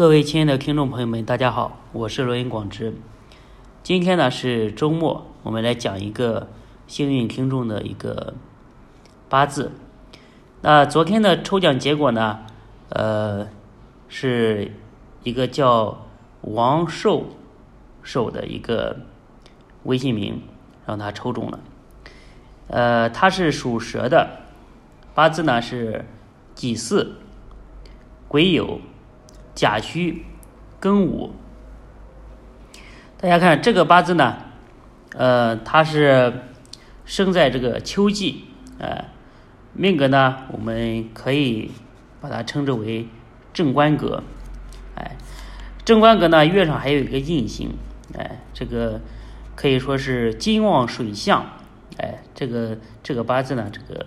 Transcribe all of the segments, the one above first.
各位亲爱的听众朋友们，大家好，我是罗云广之。今天呢是周末，我们来讲一个幸运听众的一个八字。那昨天的抽奖结果呢，呃，是一个叫王寿寿的一个微信名，让他抽中了。呃，他是属蛇的，八字呢是己巳、癸酉、甲戌、庚午。大家看这个八字呢，呃，它是生在这个秋季，呃，命格呢，我们可以把它称之为正官格，哎，正官格呢，月上还有一个印星，哎，这个可以说是金旺水相，哎，这个这个八字呢，这个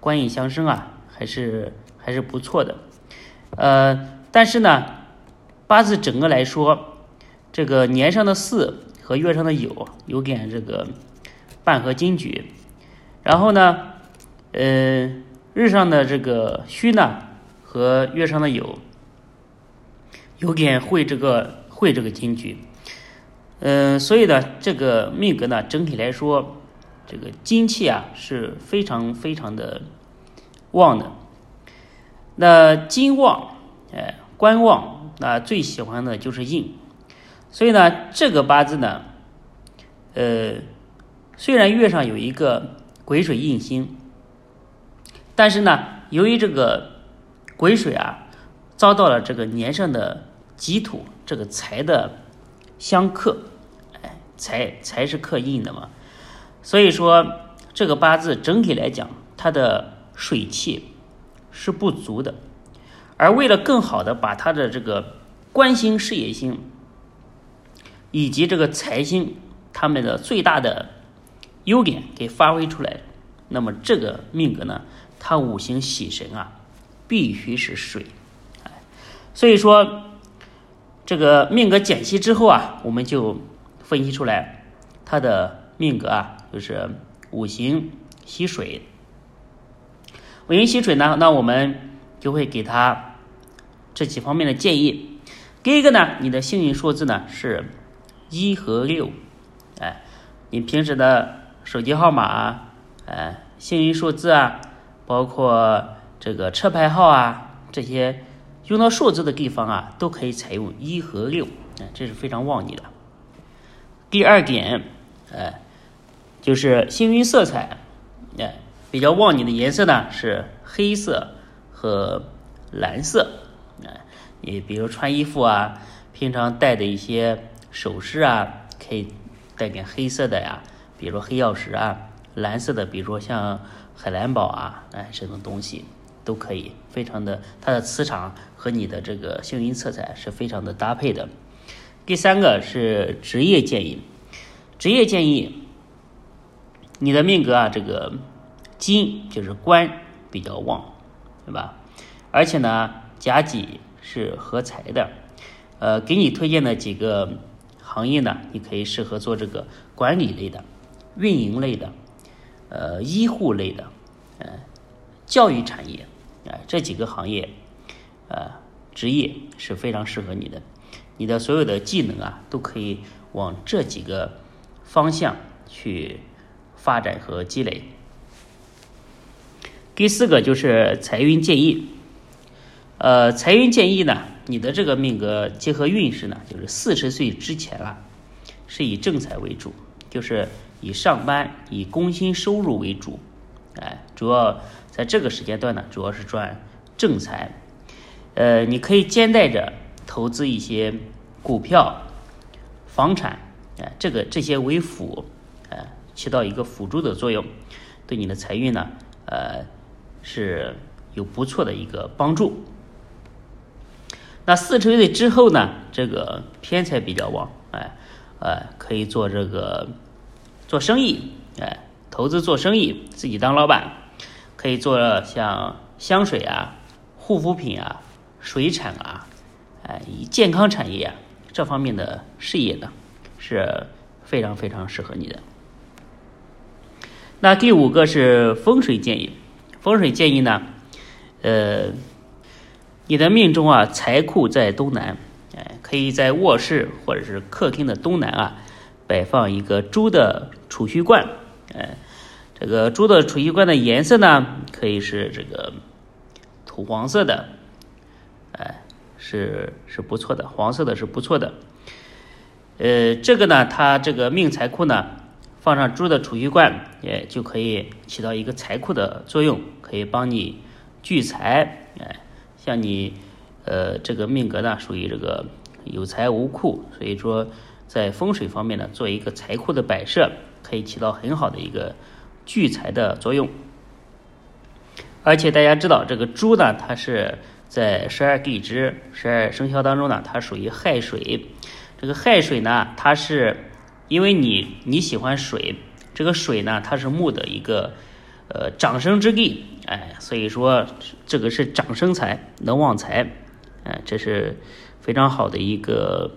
官印相生啊，还是还是不错的，呃，但是呢，八字整个来说。这个年上的巳和月上的酉有点这个半合金局，然后呢，呃，日上的这个戌呢和月上的酉有点会这个会这个金局，嗯，所以呢，这个命格呢整体来说，这个金气啊是非常非常的旺的。那金旺，哎，观望，那最喜欢的就是印。所以呢，这个八字呢，呃，虽然月上有一个癸水印星，但是呢，由于这个癸水啊遭到了这个年上的己土这个财的相克，哎，财财是克印的嘛，所以说这个八字整体来讲，它的水气是不足的，而为了更好的把他的这个官星事业星。以及这个财星，他们的最大的优点给发挥出来。那么这个命格呢，它五行喜神啊，必须是水。所以说这个命格解析之后啊，我们就分析出来他的命格啊，就是五行喜水。五行喜水呢，那我们就会给他这几方面的建议。第一个呢，你的幸运数字呢是。一和六，哎，你平时的手机号码啊，哎，幸运数字啊，包括这个车牌号啊，这些用到数字的地方啊，都可以采用一和六，哎，这是非常旺你的。第二点，哎，就是幸运色彩，哎，比较旺你的颜色呢是黑色和蓝色，哎，你比如穿衣服啊，平常戴的一些。首饰啊，可以带点黑色的呀，比如黑曜石啊；蓝色的，比如说像海蓝宝啊，哎，这种东西都可以，非常的，它的磁场和你的这个幸运色彩是非常的搭配的。第三个是职业建议，职业建议，你的命格啊，这个金就是官比较旺，对吧？而且呢，甲己是合财的，呃，给你推荐的几个。行业呢，你可以适合做这个管理类的、运营类的、呃医护类的、呃教育产业，啊这几个行业，呃职业是非常适合你的。你的所有的技能啊，都可以往这几个方向去发展和积累。第四个就是财运建议，呃财运建议呢。你的这个命格结合运势呢，就是四十岁之前啊，是以正财为主，就是以上班、以工薪收入为主，哎，主要在这个时间段呢，主要是赚正财。呃，你可以兼带着投资一些股票、房产，哎，这个这些为辅，哎，起到一个辅助的作用，对你的财运呢，呃，是有不错的一个帮助。那四十岁之后呢？这个偏财比较旺，哎，呃，可以做这个做生意，哎，投资做生意，自己当老板，可以做像香水啊、护肤品啊、水产啊，哎，健康产业啊这方面的事业呢，是非常非常适合你的。那第五个是风水建议，风水建议呢，呃。你的命中啊财库在东南，哎，可以在卧室或者是客厅的东南啊摆放一个猪的储蓄罐，哎，这个猪的储蓄罐的颜色呢可以是这个土黄色的，哎，是是不错的，黄色的是不错的。呃，这个呢，它这个命财库呢，放上猪的储蓄罐，也就可以起到一个财库的作用，可以帮你聚财。哎，像你，呃，这个命格呢，属于这个有财无库，所以说在风水方面呢，做一个财库的摆设，可以起到很好的一个聚财的作用。而且大家知道，这个猪呢，它是在十二地支、十二生肖当中呢，它属于亥水。这个亥水呢，它是因为你你喜欢水，这个水呢，它是木的一个呃长生之地，哎，所以说这个是长生财，能旺财，哎，这是非常好的一个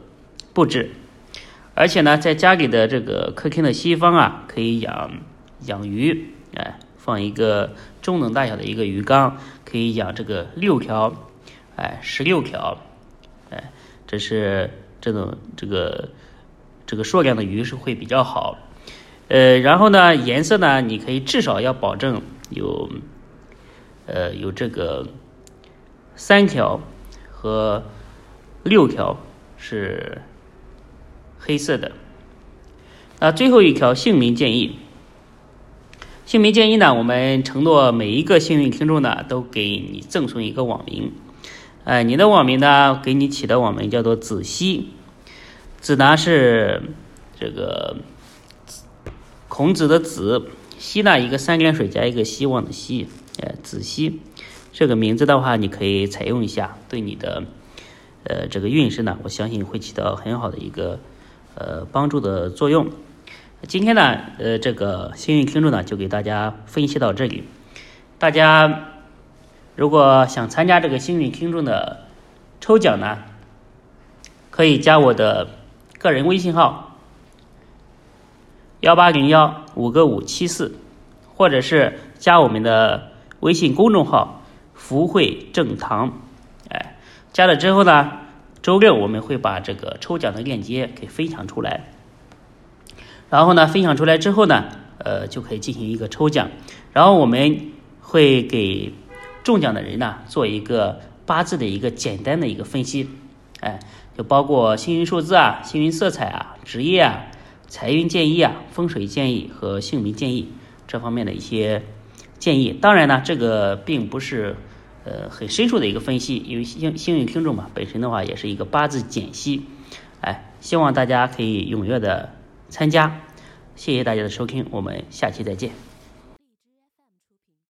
布置。而且呢，在家里的这个客厅的西方啊，可以养养鱼，哎，放一个中等大小的一个鱼缸，可以养这个六条，哎，十六条，哎，这是。这种这个这个数量的鱼是会比较好，呃，然后呢，颜色呢，你可以至少要保证有，呃，有这个三条和六条是黑色的。那最后一条姓名建议，姓名建议呢，我们承诺每一个幸运听众呢，都给你赠送一个网名。哎，你的网名呢？给你起的网名叫做子熙，子呢是这个孔子的子，希呢一个三点水加一个希望的希，呃，子希这个名字的话，你可以采用一下，对你的呃这个运势呢，我相信会起到很好的一个呃帮助的作用。今天呢，呃，这个幸运听众呢，就给大家分析到这里，大家。如果想参加这个幸运听众的抽奖呢，可以加我的个人微信号幺八零幺五个五七四，或者是加我们的微信公众号“福慧正堂”。哎，加了之后呢，周六我们会把这个抽奖的链接给分享出来。然后呢，分享出来之后呢，呃，就可以进行一个抽奖。然后我们会给。中奖的人呢，做一个八字的一个简单的一个分析，哎，就包括幸运数字啊、幸运色彩啊、职业啊、财运建议啊、风水建议和姓名建议这方面的一些建议。当然呢，这个并不是呃很深入的一个分析，因为幸幸运听众嘛，本身的话也是一个八字解析，哎，希望大家可以踊跃的参加，谢谢大家的收听，我们下期再见。